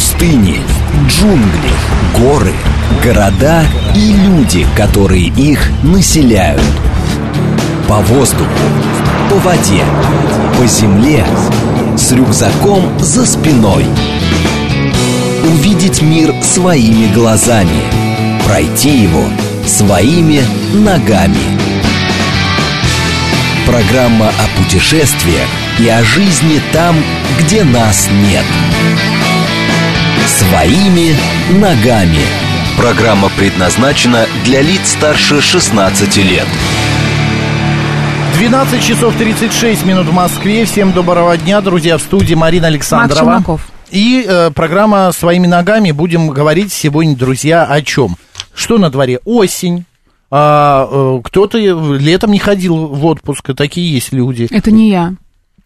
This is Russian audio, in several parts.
Пустыни, джунгли, горы, города и люди, которые их населяют. По воздуху, по воде, по земле, с рюкзаком за спиной. Увидеть мир своими глазами, пройти его своими ногами. Программа о путешествиях и о жизни там, где нас нет. Своими ногами. Программа предназначена для лиц старше 16 лет. 12 часов 36 минут в Москве. Всем доброго дня, друзья, в студии Марина Александрова. И э, программа «Своими ногами» будем говорить сегодня, друзья, о чем? Что на дворе? Осень. А, э, кто-то летом не ходил в отпуск, такие есть люди. Это не я.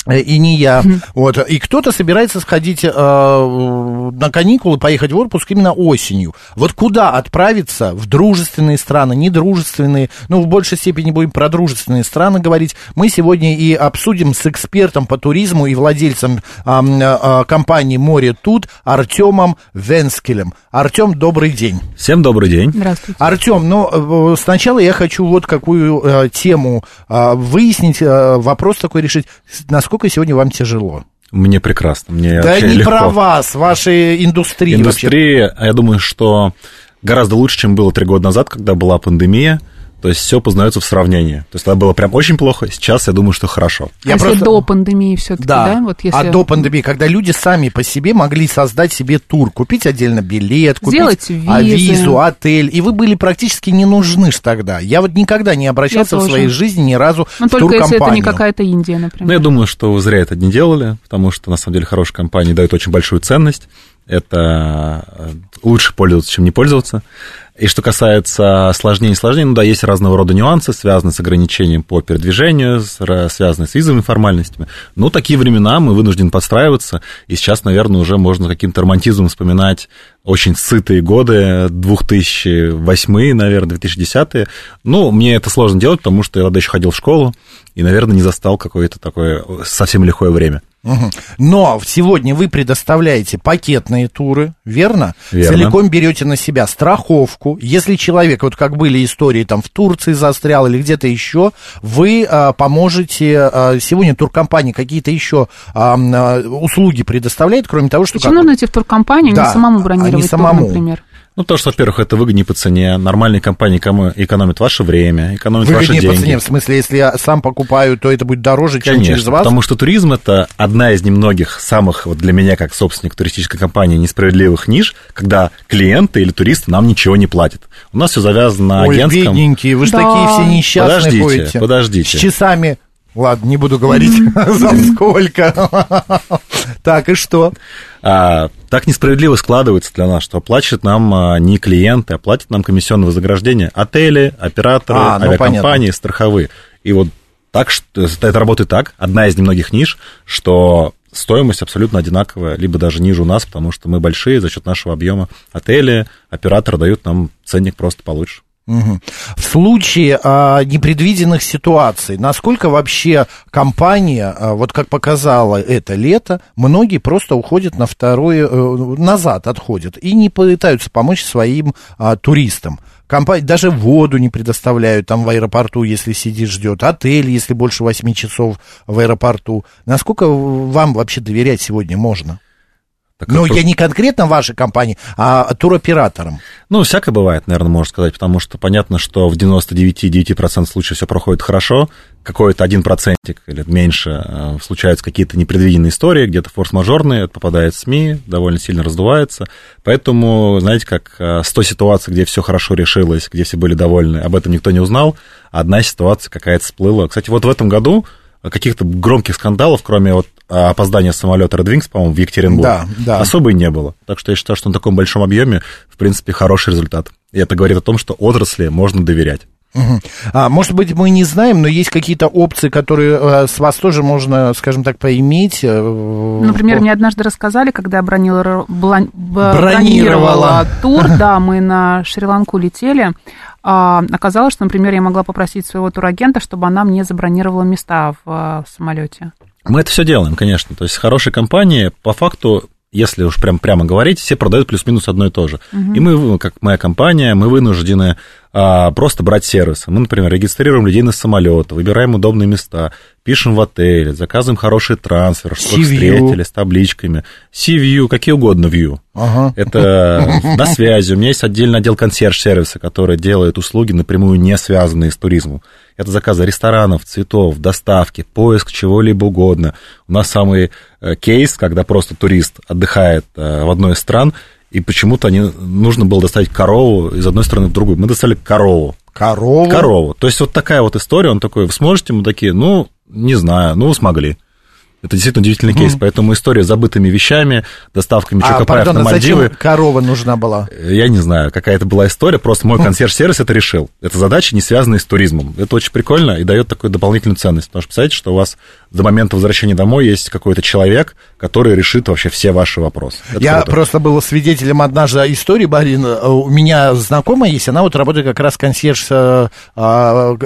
Э, И не я. Вот. И кто-то собирается сходить э, на каникулы, поехать в отпуск именно осенью. Вот куда отправиться? В дружественные страны, недружественные. Ну, в большей степени будем про дружественные страны говорить. Мы сегодня и обсудим с экспертом по туризму и владельцем м, а, компании «Море тут» Артемом Венскелем. Артем, добрый день. Всем добрый день. Здравствуйте. Артем, ну, э, сначала я хочу вот какую э, тему э, выяснить, э, вопрос такой решить. С- Насколько сегодня вам тяжело? Мне прекрасно. Мне Да не легко. про вас, вашей индустрии, вообще. Индустрия, я думаю, что гораздо лучше, чем было три года назад, когда была пандемия. То есть все познается в сравнении. То есть это было прям очень плохо. Сейчас я думаю, что хорошо. А если до пандемии все-таки, да? Да, Вот если... а до пандемии, когда люди сами по себе могли создать себе тур, купить отдельно билет, купить Сделать а, визы. визу, отель, и вы были практически не нужны ж тогда. Я вот никогда не обращался Я в тоже. своей жизни ни разу Ну, в только если это не туркомпанию. какая-то Индия, например. Но я думаю, что вы зря это не делали, потому что, на самом деле, хорошие компании дают очень большую ценность. Это э, лучше пользоваться, чем не пользоваться. И что касается сложнее и сложнее, ну да, есть разного рода нюансы, связанные с ограничением по передвижению, связанные с визовыми формальностями. Но такие времена мы вынуждены подстраиваться, и сейчас, наверное, уже можно каким-то романтизмом вспоминать очень сытые годы, 2008, наверное, 2010. Ну, мне это сложно делать, потому что я тогда еще ходил в школу, и, наверное, не застал какое-то такое совсем лихое время. Мгм. Но сегодня вы предоставляете пакетные туры, верно? Верно. Целиком берете на себя страховку. Если человек, вот как были истории, там в Турции застрял или где-то еще, вы а, поможете. а, сегодня туркомпании какие-то еще а, а, услуги предоставляет, кроме того, что... Почему как- нужно идти в туркомпанию, Да, не самому а не бронировать тур, самому. например? Ну, то, что, во-первых, это выгоднее по цене, нормальные компании кому- экономят ваше время, экономят ваши Выгоднее по деньги. цене, в смысле, если я сам покупаю, то это будет дороже, чем Конечно, через вас. потому что туризм это одна из немногих самых, вот для меня, как собственник туристической компании, несправедливых ниш, когда клиенты или туристы нам ничего не платят. У нас все завязано на Ой, агентском... бедненькие, вы же Да. такие все несчастные Подождите, ходите. подождите. С часами. Ладно, не буду говорить, за сколько. Так, и что? А, так несправедливо складывается для нас, что оплачивают нам а, не клиенты, а платят нам комиссионное вознаграждение отели, операторы, А, ну, авиакомпании, страховые. И вот так что это работает так, одна из немногих ниш, что стоимость абсолютно одинаковая, либо даже ниже у нас, потому что мы большие за счет нашего объема. Отели, операторы дают нам ценник просто получше. Мгм. В случае а, непредвиденных ситуаций, насколько вообще компания, а, вот как показала это лето, многие просто уходят на второе, э, назад отходят и не пытаются помочь своим а, туристам. Компания даже воду не предоставляют там в аэропорту, если сидишь, ждет. Отель, если больше 8 часов в аэропорту. Насколько вам вообще доверять сегодня можно? Так Ну, как- я не конкретно вашей компании, а туроператорам. Ну, всякое бывает, наверное, можно сказать, потому что понятно, что в 99,9% случаев все проходит хорошо, какой-то один процентик или меньше э, случаются какие-то непредвиденные истории, где-то форс-мажорные, это попадает в СМИ, довольно сильно раздувается. Поэтому, знаете, как э, 100 ситуаций, где все хорошо решилось, где все были довольны, об этом никто не узнал, а одна ситуация какая-то всплыла. Кстати, вот в этом году каких-то громких скандалов, кроме вот а, опоздания самолета Red Wings, по-моему, в Екатеринбург, Да, да. особо и не было. Так что я считаю, что на таком большом объеме, в принципе, хороший результат. И это говорит о том, что отрасли можно доверять. Мгм. А, может быть, мы не знаем, но есть какие-то опции, которые э, с вас тоже можно, скажем так, поиметь. э, Например, мне однажды рассказали, когда я бронировала, блан- б- Бронировала. бронировала тур, да, мы на Шри-Ланку летели, а, оказалось, что, например, я могла попросить своего турагента, чтобы она мне забронировала места в, а, в самолете. Мы это все делаем, конечно. То есть хорошие компании, по факту, если уж прям прямо говорить, все продают плюс-минус одно и то же. Угу. И мы, как моя компания, мы вынуждены а, просто брать сервисы. Мы, например, регистрируем людей на самолеты, выбираем удобные места, пишем в отеле, заказываем хороший трансфер, что встретили с табличками. Sea-View, какие угодно view. Ага. Это на связи. У меня есть отдельный отдел консьерж-сервиса, который делает услуги напрямую не связанные с туризмом. Это заказы ресторанов, цветов, доставки, поиск чего-либо угодно. У нас самый э, кейс, когда просто турист отдыхает э, в одной из стран, и почему-то они, нужно было доставить корову из одной страны в другую. Мы достали корову. Корову? Корову. То есть вот такая вот история, он такой, вы сможете? Мы такие, ну, не знаю, ну, смогли. Это действительно удивительный кейс. Поэтому история с забытыми вещами, доставками а, чокопаев на Мальдивы... зачем корова нужна была? Я не знаю, какая это была история. Просто мой консьерж-сервис это решил. Это задача, не связанная с туризмом. Это очень прикольно и дает такую дополнительную ценность. Потому что представляете, что у вас до момента возвращения домой есть какой-то человек, который решит вообще все ваши вопросы. Это Я круто. просто был свидетелем однажды истории, Барин. У меня знакомая есть, она вот работает как раз консьерж... А, а,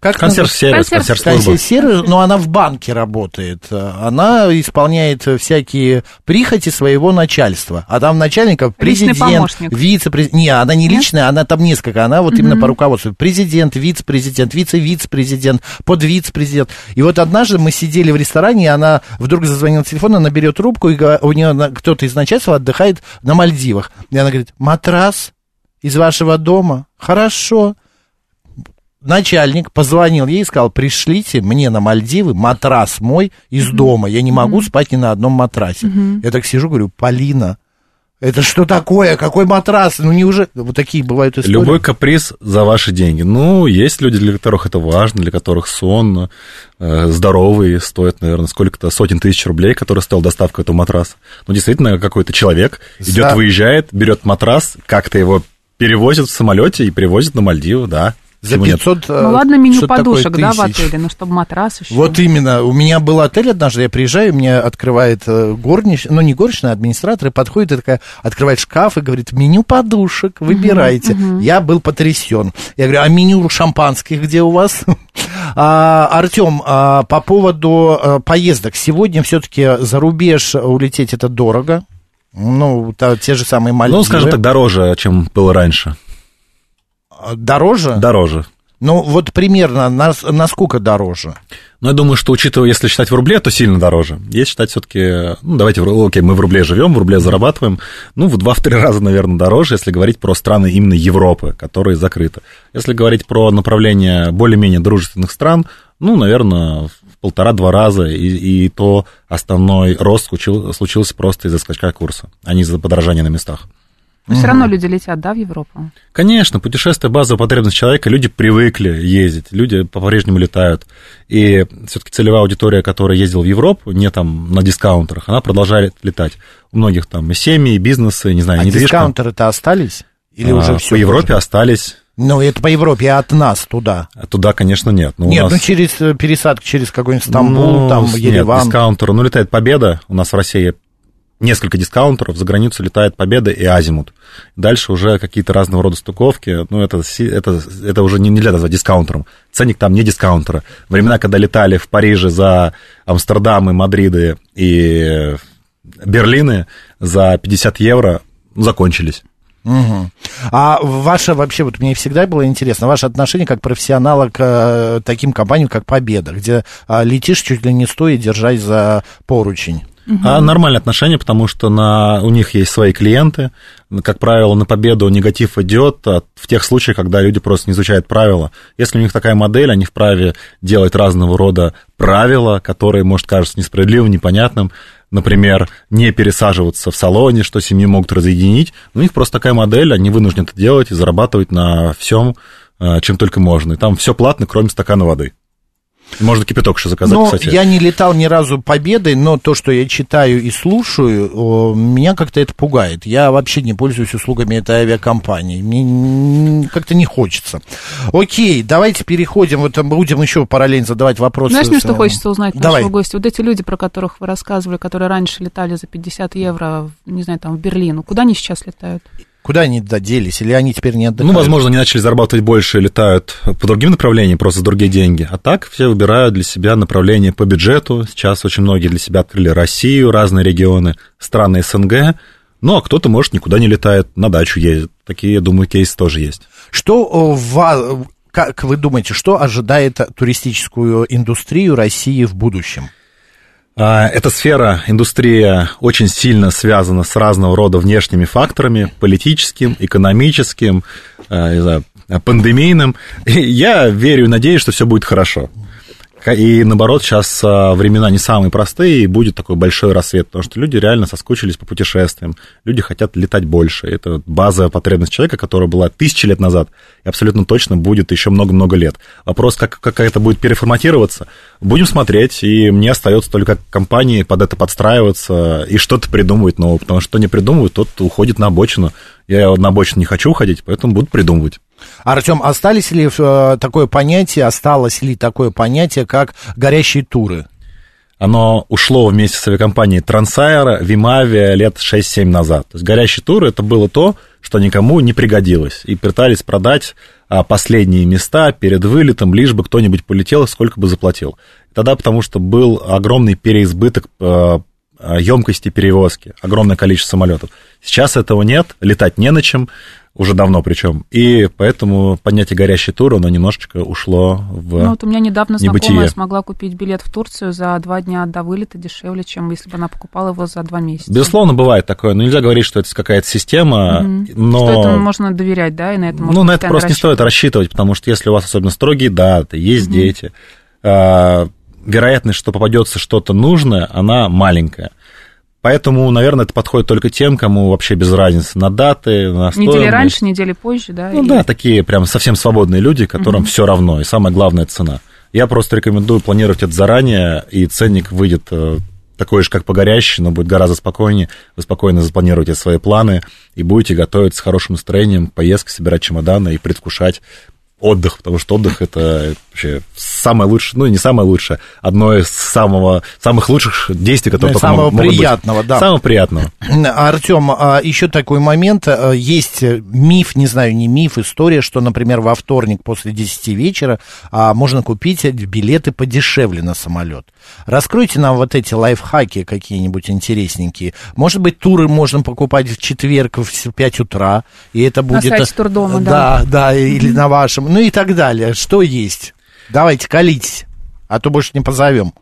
как консьерж-сервис, консьерж-сервис, консьерж но она в банке работает. Она исполняет всякие прихоти своего начальства. А там начальников президент, вице-президент... Не, она не личная, она там несколько. Она вот угу. именно по руководству. Президент, вице-президент, вице-вице-президент, подвице-президент. И вот однажды мы сидели в ресторане, и она вдруг зазвонила телефон, она берет трубку, и у нее кто-то из начальства отдыхает на Мальдивах. И она говорит, матрас из вашего дома? Хорошо. Начальник позвонил ей и сказал, пришлите мне на Мальдивы матрас мой из mm-hmm. дома. Я не могу mm-hmm. спать ни на одном матрасе. Mm-hmm. Я так сижу, говорю, Полина, это что такое? Какой матрас? Ну, неужели... Вот такие бывают истории. Любой каприз за ваши деньги. Ну, есть люди, для которых это важно, для которых сон э, здоровый стоит, наверное, сколько-то сотен тысяч рублей, который стоил доставка этого матраса. Ну, действительно, какой-то человек идет, за... выезжает, берет матрас, как-то его перевозит в самолете и привозит на Мальдивы, да. За 500 Ну ладно, меню подушек, да, в отеле, но чтобы матрас еще. Вот именно. У меня был отель однажды, я приезжаю, мне открывает э, горничная, ну не горничная, а администратор, и подходит и такая, открывает шкаф и говорит, меню подушек, выбирайте. Угу, угу. Я был потрясен. Я говорю, а меню шампанских где у вас? А, Артем, а, по поводу а, поездок. Сегодня все-таки за рубеж улететь это дорого. Ну, те же самые Мальдивы. Ну, скажем так, дороже, чем было раньше. Дороже? Дороже. Ну, вот примерно на, насколько дороже? Ну, я думаю, что, учитывая, если считать в рубле, то сильно дороже. Если считать все-таки, ну, давайте, окей, мы в рубле живем, в рубле зарабатываем, ну, в 2-3 раза, наверное, дороже, если говорить про страны именно Европы, которые закрыты. Если говорить про направление более-менее дружественных стран, ну, наверное, в полтора-два раза, и, и то основной рост случился, случился просто из-за скачка курса, а не из-за подорожания на местах. Но угу. все равно люди летят, да, в Европу? Конечно, путешествие базовая потребность человека, люди привыкли ездить, люди по-прежнему летают. И все-таки целевая аудитория, которая ездила в Европу, не там на дискаунтерах, она продолжает летать. У многих там и семьи, и бизнесы, не знаю, а недвижка. дискаунтеры-то остались? Или а, уже все? По Европе уже? остались. Ну, это по Европе, а от нас туда? А туда, конечно, нет. Но нет, нас... ну через э, пересадку через какой-нибудь Стамбул, ну, там, Ереван. Нет, дискаунтер, ну, летает Победа, у нас в России несколько дискаунтеров, за границу летает Победа и Азимут. Дальше уже какие-то разного рода стыковки, ну, это, это, это уже не, нельзя назвать дискаунтером. Ценник там не дискаунтера. Времена, когда летали в Париже за Амстердамы, Мадриды и Берлины за 50 евро, ну, закончились. Угу. А ваше вообще, вот мне всегда было интересно, ваше отношение как профессионала к э, таким компаниям, как Победа, где а, летишь чуть ли не стоя, держась за поручень? Угу. А нормальное отношение, потому что на, у них есть свои клиенты. Как правило, на победу негатив идет в тех случаях, когда люди просто не изучают правила. Если у них такая модель, они вправе делать разного рода правила, которые, может, кажутся несправедливым, непонятным. Например, не пересаживаться в салоне, что семьи могут разъединить. У них просто такая модель, они вынуждены это делать и зарабатывать на всем, э, чем только можно. И там все платно, кроме стакана воды. Можно кипяток еще заказать, но кстати. Я не летал ни разу победой, но то, что я читаю и слушаю, меня как-то это пугает. Я вообще не пользуюсь услугами этой авиакомпании. Мне как-то не хочется. Окей, давайте переходим. Вот будем еще параллельно задавать вопросы. Знаешь, мне что хочется узнать Давай. нашего гостя? Вот эти люди, про которых вы рассказывали, которые раньше летали за 50 евро, не знаю, там, в Берлин, куда они сейчас летают? Куда они доделись? Или они теперь не отдыхают? Ну, возможно, они начали зарабатывать больше, летают по другим направлениям, просто за другие деньги. А так все выбирают для себя направление по бюджету. Сейчас очень многие для себя открыли Россию, разные регионы, страны СНГ. Ну, а кто-то, может, никуда не летает, на дачу ездит. Такие, я думаю, кейсы тоже есть. Что вас, как вы думаете, что ожидает туристическую индустрию России в будущем? А, эта сфера, индустрия, очень сильно связана с разного рода внешними факторами, политическим, экономическим, а, пандемийным. я верю и надеюсь, что все будет хорошо. И наоборот, сейчас а, времена не самые простые, и будет такой большой рассвет, потому что люди реально соскучились по путешествиям, люди хотят летать больше. Это базовая потребность человека, которая была тысячи лет назад, и абсолютно точно будет еще много-много лет. Вопрос, как, как это будет переформатироваться, будем смотреть, и мне остается только компании под это подстраиваться и что-то придумывать новое, потому что не придумывают, тот уходит на обочину. Я на обочину не хочу уходить, поэтому буду придумывать. Артем, остались ли э, такое понятие, осталось ли такое понятие, как горящие туры? Оно ушло вместе с авиакомпанией Трансайра, Вимавия лет 6-7 назад. То есть горящие туры это было то, что никому не пригодилось. И пытались продать а, последние места перед вылетом, лишь бы кто-нибудь полетел, сколько бы заплатил. Тогда потому что был огромный переизбыток э, емкости перевозки, огромное количество самолетов. Сейчас этого нет, летать не на чем, уже давно причем. И поэтому понятие горящий тур, оно немножечко ушло в Ну вот у меня недавно небытие. знакомая смогла купить билет в Турцию за два дня до вылета дешевле, чем если бы она покупала его за два месяца. Безусловно, бывает такое. Но нельзя говорить, что это какая-то система, Мгм. но... Что этому можно доверять, да, и на это Ну, на это просто не стоит рассчитывать, потому что если у вас особенно строгие даты, есть Мгм. дети, а, вероятность, что попадется что-то нужное, она маленькая. Поэтому, наверное, это подходит только тем, кому вообще без разницы на даты, на Недели стоимость. раньше, недели позже, да? Ну или- да, такие прям совсем свободные люди, которым Мгм. все равно, и самое главное цена. Я просто рекомендую планировать это заранее, и ценник выйдет э, такой же, как погорящий, но будет гораздо спокойнее. Вы спокойно запланируете свои планы и будете готовить с хорошим настроением поездки, собирать чемоданы и предвкушать отдых, потому что отдых это вообще самое лучшее, ну не самое лучшее, одно из самого, самых лучших действий, которые Ну, только самого мог- могут быть. приятного, да. Самого приятного. Артем, а еще такой момент. а, Есть миф, не знаю, не миф, история, что, например, во вторник после 10 вечера а, можно купить билеты подешевле на самолет. Раскройте нам вот эти лайфхаки какие-нибудь интересненькие. Может быть, туры можно покупать в четверг в 5 утра, и это будет... сайте Турдома, да. Да, или на вашем, ну и так далее. Что есть? Давайте, колитесь, а то больше не позовем.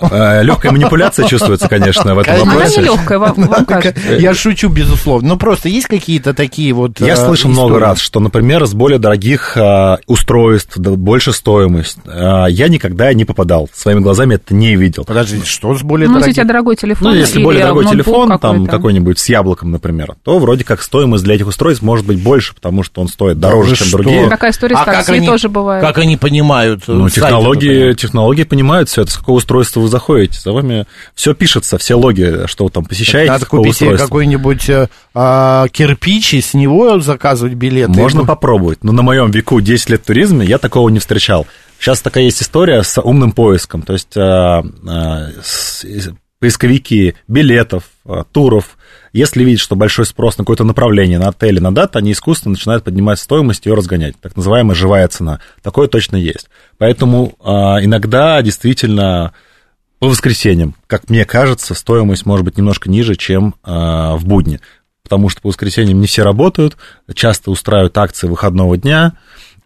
Легкая манипуляция чувствуется, конечно, в этом Конечно. Она вопросе. нелегкая, вам, вам кажется. Я шучу, безусловно. Ну, просто есть какие-то такие вот... Я э, слышал много истории? раз, что, например, с более дорогих а, устройств, больше стоимость, я никогда не попадал. Своими глазами это не видел. Подождите, что с более Ну, если у дорогим? тебя дорогой телефон Ну, если более дорогой телефон, там какой-то. какой-нибудь с яблоком, например, то вроде как стоимость для этих устройств может быть больше, потому что он стоит дороже, вы чем что? другие. Какая история с А как такси они- тоже бывает. Как они понимают? э, Ну, технологии, технологии понимают все это, с какого устройства вы заходите. За вами все пишется, все логи, что вы там посещаете, Надо купить себе какой-нибудь э, а, кирпич и с него заказывать билеты. Можно Ну, попробовать, но на моем веку 10 лет в туризме я такого не встречал. Сейчас такая есть история с умным поиском, то есть а, а, с- поисковики билетов, туров, если видят, что большой спрос на какое-то направление, на отели, на дату, они искусственно начинают поднимать стоимость и ее разгонять. Так называемая живая цена. Такое точно есть. Поэтому иногда действительно по воскресеньям, как мне кажется, стоимость может быть немножко ниже, чем а, в будни. Потому что по воскресеньям не все работают, часто устраивают акции выходного дня.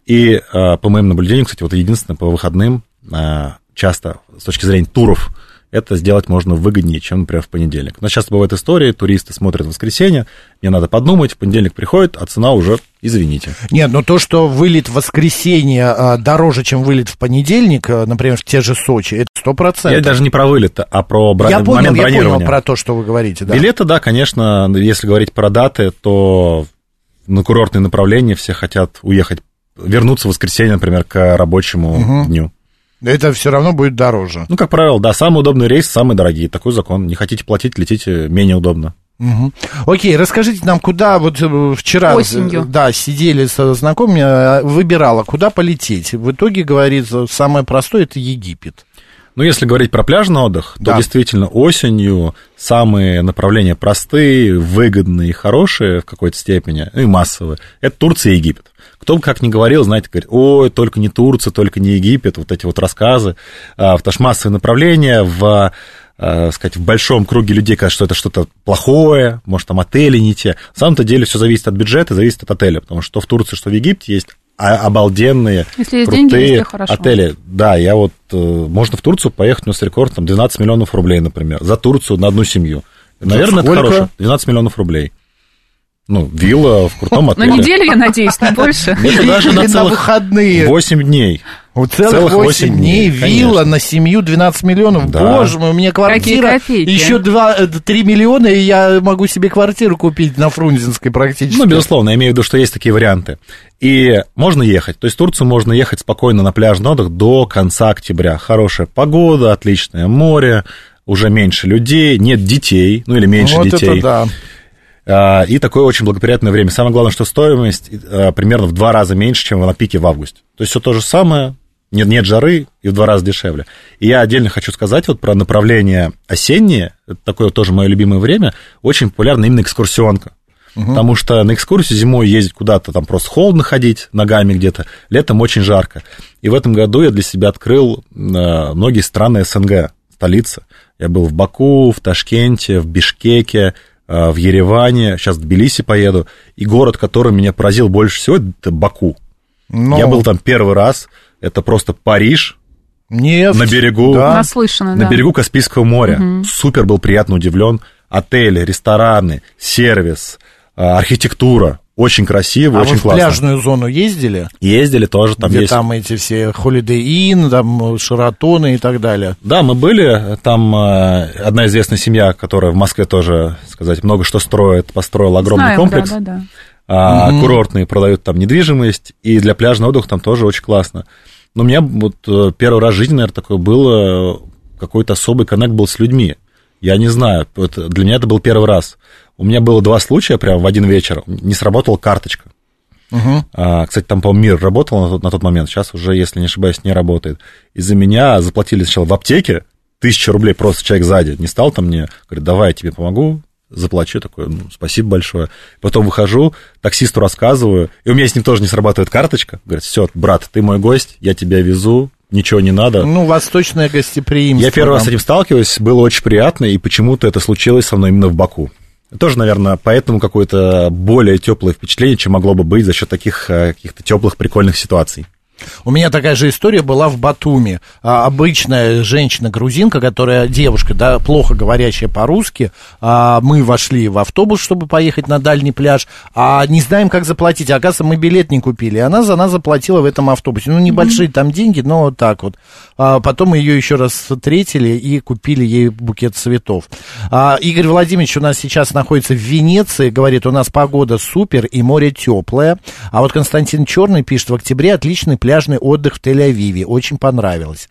И а, по моим наблюдениям, кстати, вот единственное, по выходным а, часто с точки зрения туров это сделать можно выгоднее, чем, например, в понедельник. Но часто бывают истории, туристы смотрят в воскресенье, мне надо подумать, в понедельник приходит, а цена уже, извините. Нет, но то, что вылет в воскресенье а, дороже, чем вылет в понедельник, а, например, в те же Сочи, это сто Я процентов. даже не про вылет, а про бра- Я понял, момент я бронирования. понял про то, что вы говорите, да. Билеты, да, конечно, если говорить про даты, то на курортные направления все хотят уехать, вернуться в воскресенье, например, к рабочему Мгм. дню. Это все равно будет дороже. Ну, как правило, да, самый удобный рейс, самый дорогие, такой закон. Не хотите платить, летите менее удобно. Мгм. Окей, расскажите нам, куда вот э, вчера Осенью. э, да, сидели со знакомыми, э, выбирала, куда полететь. В итоге, говорит, самое простое это Египет. Ну, если говорить про пляжный отдых, Да. то действительно осенью самые направления простые, выгодные и хорошие в какой-то степени, ну и массовые, это Турция и Египет. Кто как ни говорил, знаете, говорит, ой, только не Турция, только не Египет, вот эти вот рассказы, а, потому что массовые направления в а, сказать, в большом круге людей кажется, что это что-то плохое, может, там отели не те. На самом-то деле все зависит от бюджета, зависит от отеля, потому что в Турции, что в Египте есть а- обалденные, Если есть крутые деньги, хорошо. отели. Да, я вот, э, можно в Турцию поехать, у нас рекорд, там, 12 миллионов рублей, например, за Турцию на одну семью. Наверное, это сколько? хорошо. 12 миллионов рублей. Ну, вилла в крутом На отеле. неделю, я надеюсь, не больше. Это даже на целых выходные. 8 дней. Вот целых, целых 8 восемь дней, вилла на семью 12 миллионов. Боже мой, у меня квартира. Еще 2, 3 миллиона, и я могу себе квартиру купить на Фрунзенской практически. Ну, безусловно, я имею в виду, что есть такие варианты. И можно ехать. То есть в Турцию можно ехать спокойно на пляжный отдых до конца октября. Хорошая погода, отличное море, уже меньше людей, нет детей, ну или меньше вот детей. это да. А, И такое очень благоприятное время. Самое главное, что стоимость а, примерно в два раза меньше, чем на пике в августе. То есть все то же самое, нет, нет жары и в два раза дешевле. И я отдельно хочу сказать вот про направление осеннее, это такое тоже мое любимое время, очень популярна именно экскурсионка. Потому что на экскурсию зимой ездить куда-то, там просто холодно ходить ногами где-то, летом очень жарко. И в этом году я для себя открыл э, многие страны СНГ, столицы. Я был в Баку, в Ташкенте, в Бишкеке, э, в Ереване, сейчас в Тбилиси поеду. И город, который меня поразил больше всего, это Баку. Ну, Я был там первый раз, это просто Париж, нефть, на берегу, да. Наслышано, на да. берегу Каспийского моря. Супер был приятно удивлен. Отели, рестораны, сервис, а, архитектура. Очень красиво, А очень вы в классно. пляжную зону ездили? Ездили тоже, там где есть... там эти все Holiday Inn, там Шаратоны и так далее. Да, мы были, там э, одна известная семья, которая в Москве тоже, сказать, много что строит, построила огромный Знаем, комплекс. да, да, да. а, Мгм. курортные, продают там недвижимость, и для пляжного отдыха там тоже очень классно. Но у меня вот э, первый раз в жизни, наверное, такое было, э, какой-то особый коннект был с людьми. Я не знаю, это- для меня это был первый раз. У меня было два случая прямо в один вечер, не сработала карточка. Мгм. А, кстати, там, по-моему, мир работал на тот, на тот момент, сейчас уже, если не ошибаюсь, не работает. Из-за меня заплатили сначала в аптеке тысячу рублей просто человек сзади, не стал там мне, говорит, давай я тебе помогу, заплачу, такой, ну, спасибо большое. Потом выхожу, таксисту рассказываю, и у меня с ним тоже не срабатывает карточка. Говорит, все, брат, ты мой гость, я тебя везу, ничего не надо. Ну, восточное гостеприимство. Я первый раз с этим сталкиваюсь, было очень приятно, и почему-то это случилось со мной именно в Баку. Тоже, наверное, поэтому какое-то более теплое впечатление, чем могло бы быть за счет таких э, каких-то теплых, прикольных ситуаций. У меня такая же история была в Батуми. А, обычная женщина-грузинка, которая девушка, да, плохо говорящая по-русски. А, мы вошли в автобус, чтобы поехать на дальний пляж, а не знаем, как заплатить. Оказывается, мы билет не купили. И она за нас заплатила в этом автобусе. Ну, небольшие там деньги, но вот так вот. А, потом мы ее еще раз встретили и купили ей букет цветов. А, Игорь Владимирович у нас сейчас находится в Венеции. Говорит, у нас погода супер и море теплое. А вот Константин Черный пишет, в октябре отличный пляжный отдых в Тель-Авиве. Очень понравилось.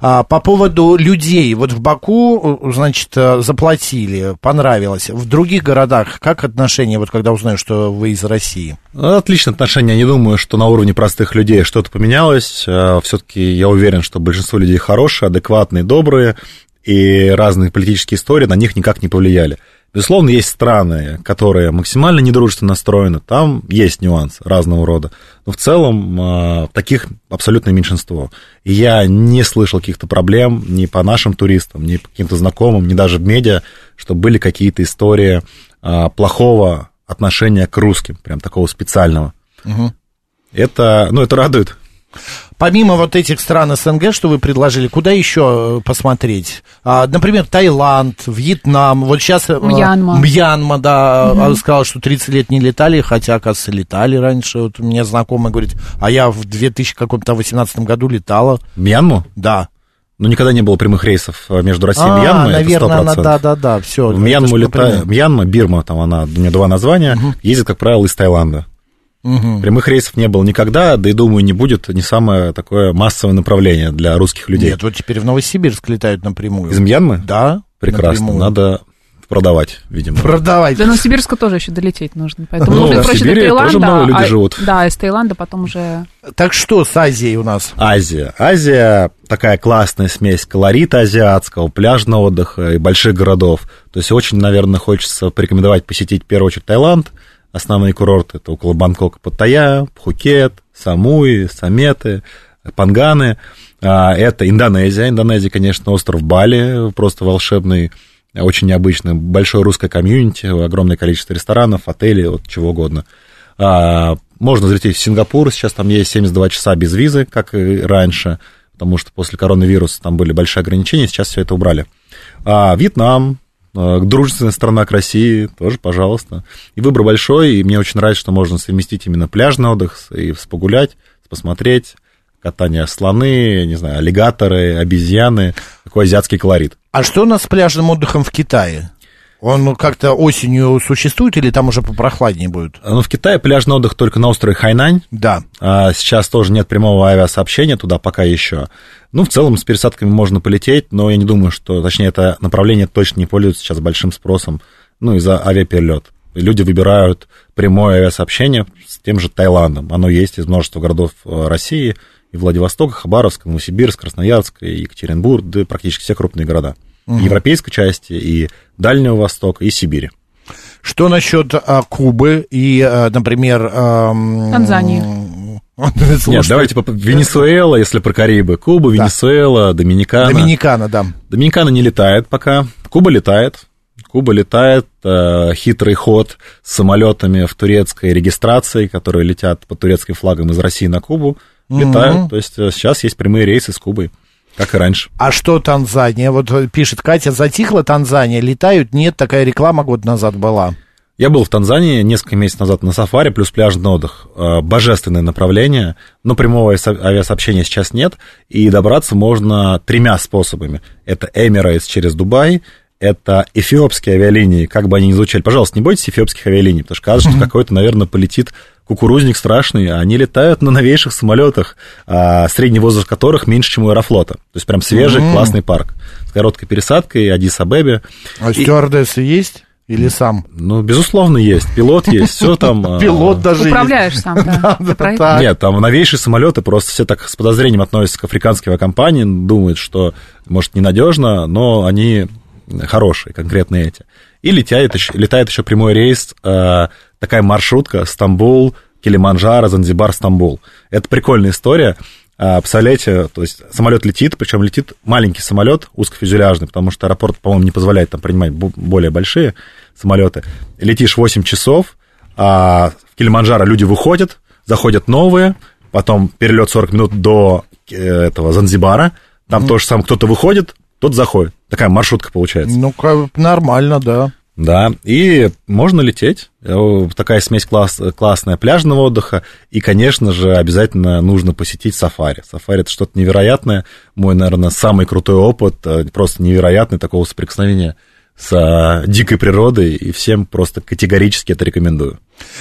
А, по поводу людей. Вот в Баку, э, значит, э, заплатили, понравилось. В других городах как отношения, вот когда узнаю, что вы из России? Отличные отношения. Не думаю, что на уровне простых людей что-то поменялось. Все-таки я уверен, что большинство людей хорошие, адекватные, добрые, и разные политические истории на них никак не повлияли. Безусловно, есть страны, которые максимально недружественно настроены, там есть нюансы разного рода. Но в целом э, таких абсолютное меньшинство. И я не слышал каких-то проблем ни по нашим туристам, ни по каким-то знакомым, ни даже в медиа, что были какие-то истории э, плохого отношения к русским, прям такого специального. Это, ну, это радует. Помимо вот этих стран СНГ, что вы предложили, куда еще э, посмотреть? А, например, Таиланд, Вьетнам. Вот сейчас... э, Мьянма. Мьянма, да. а, Сказал, что 30 лет не летали, хотя, оказывается, летали раньше. Вот у меня знакомый говорит, а я в 2018 году летала. Мьянму? Да. Ну, никогда не было прямых рейсов э, между Россией а, и Мьянмой, наверное, это 100%. она, да, да, да, все. В Мьянму летает, Мьянма, Бирма, там она, у нее два названия, ездит, как правило, из Таиланда. Прямых рейсов не было никогда, да и, думаю, не будет не самое такое массовое направление для русских людей. Нет, вот теперь в Новосибирск летают напрямую. Из Мьянмы? Да. Прекрасно. напрямую. Надо продавать, видимо. Продавать. До Новосибирска тоже еще долететь нужно. Поэтому Ну, в проще до Сибири Таиланда. тоже много людей а- живут. Да, из Таиланда потом уже... Так что с Азией у нас? Азия. Азия такая классная смесь колорита азиатского, пляжного отдыха и больших городов. То есть очень, наверное, хочется порекомендовать посетить в первую очередь Таиланд. Основные курорты это около Бангкока, Паттайя, Пхукет, Самуи, Саметы, Панганы. А, Это Индонезия. Индонезия, конечно, остров Бали, просто волшебный, очень необычный, большое русское комьюнити, огромное количество ресторанов, отелей, вот чего угодно. А, Можно залететь в Сингапур, сейчас там есть 72 часа без визы, как и раньше, потому что после коронавируса там были большие ограничения, сейчас все это убрали. А, Вьетнам, дружественная страна к России, тоже, пожалуйста. И выбор большой, и мне очень нравится, что можно совместить именно пляжный отдых и погулять, посмотреть, катание слоны, не знаю, аллигаторы, обезьяны, такой азиатский колорит. А что у нас с пляжным отдыхом в Китае? Он как-то осенью существует или там уже попрохладнее будет? Ну, в Китае пляжный отдых только на острове Хайнань, Да. А Сейчас тоже нет прямого авиасообщения туда пока еще. Ну, в целом, с пересадками можно полететь, но я не думаю, что, точнее, это направление точно не пользуется сейчас большим спросом, ну, из-за авиаперелет. Люди выбирают прямое авиасообщение с тем же Таиландом. Оно есть из множества городов э, России, и Владивосток, Хабаровск, Новосибирск, Красноярск, и Екатеринбург, да практически все крупные города. И Европейской части, и Дальнего Востока, и Сибири. Что насчет а, Кубы и, а, например... ам, Танзании. Нет, давайте по- Венесуэла, если про Карибы. Куба, Венесуэла, Доминикана. Доминикана, да. Доминикана не летает пока. Куба летает. Куба летает, э, хитрый ход с самолетами в турецкой регистрации, которые летят под турецким флагом из России на Кубу. Летают. То есть э, сейчас есть прямые рейсы с Кубой, как и раньше. А что Танзания? Вот э, пишет Катя, затихла Танзания, летают? Нет, такая реклама год назад была. Я был в Танзании несколько месяцев назад на сафари, плюс пляжный отдых. Э, Божественное направление, но прямого авиасо- авиасообщения сейчас нет, и добраться можно тремя способами. Это Emirates через Дубай, это эфиопские авиалинии, как бы они ни звучали. Пожалуйста, не бойтесь эфиопских авиалиний, потому что кажется, что какой-то, наверное, полетит кукурузник страшный, а они летают на новейших самолетах, а, средний возраст которых меньше, чем у Аэрофлота. То есть прям свежий, классный парк с короткой пересадкой, Адис-Абебе. А И- стюардессы есть? Или сам? ну, безусловно, есть. Пилот есть, все там. а, Пилот даже Управляешь сам, да. Нет, там новейшие самолеты, просто все так с подозрением относятся к африканским авиакомпаниям, думают, что, может, ненадежно, но они хорошие, конкретно эти. И летает еще, летает еще прямой рейс, э, такая маршрутка Стамбул, Килиманджаро, Занзибар, Стамбул. Это прикольная история. А, Представляете, то есть самолет летит, причем летит маленький самолет, узкофюзеляжный, потому что аэропорт, по-моему, не позволяет там принимать бо- более большие самолеты. Летишь 8 часов, а в Килиманджаро люди выходят, заходят новые, потом перелет 40 минут до э, этого Занзибара, там тоже сам кто-то выходит, тот заходит. Такая маршрутка получается. Ну, нормально, да. Да, и можно лететь. Э, Такая смесь класс, классная пляжного отдыха. И, конечно же, обязательно нужно посетить сафари. Сафари это что-то невероятное. Мой, наверное, самый крутой опыт, э, просто невероятный такого соприкосновения с э, дикой природой. И всем просто категорически это рекомендую.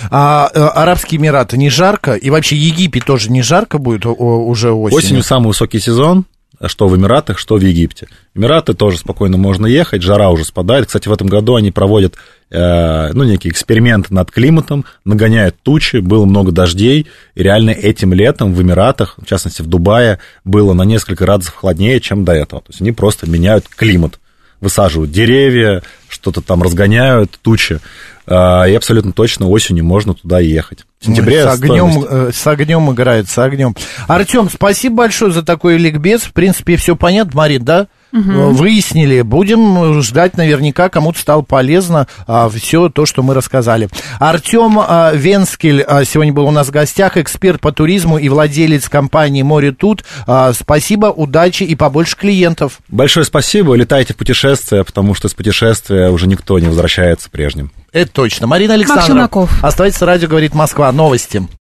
А Арабские Эмираты не жарко? И вообще Египет тоже не жарко будет уже осенью? Осенью самый высокий сезон, что в Эмиратах, что в Египте. Эмираты тоже спокойно можно ехать, жара уже спадает. Кстати, в этом году они проводят э, ну, некий эксперимент над климатом, нагоняют тучи, было много дождей, и реально этим летом в Эмиратах, в частности в Дубае, было на несколько градусов холоднее, чем до этого. То есть они просто меняют климат, высаживают деревья, что-то там разгоняют, тучи. Э, И абсолютно точно осенью можно туда ехать. В сентябре с огнем, стоимость- э, с огнем играет, с огнем. Артем, спасибо большое за такой ликбез. В принципе, все понятно, Марин, да? Э, Выяснили. Будем ждать наверняка, кому-то стало полезно все то, что мы рассказали. Артем а, Венскель а, сегодня был у нас в гостях, эксперт по туризму и владелец компании «Море тут». А, Спасибо, удачи и побольше клиентов. Большое спасибо, летайте в путешествия, потому что из путешествия уже никто не возвращается прежним. Это точно. Марина Александрова. Челноков. Оставайтесь, радио говорит Москва. Новости.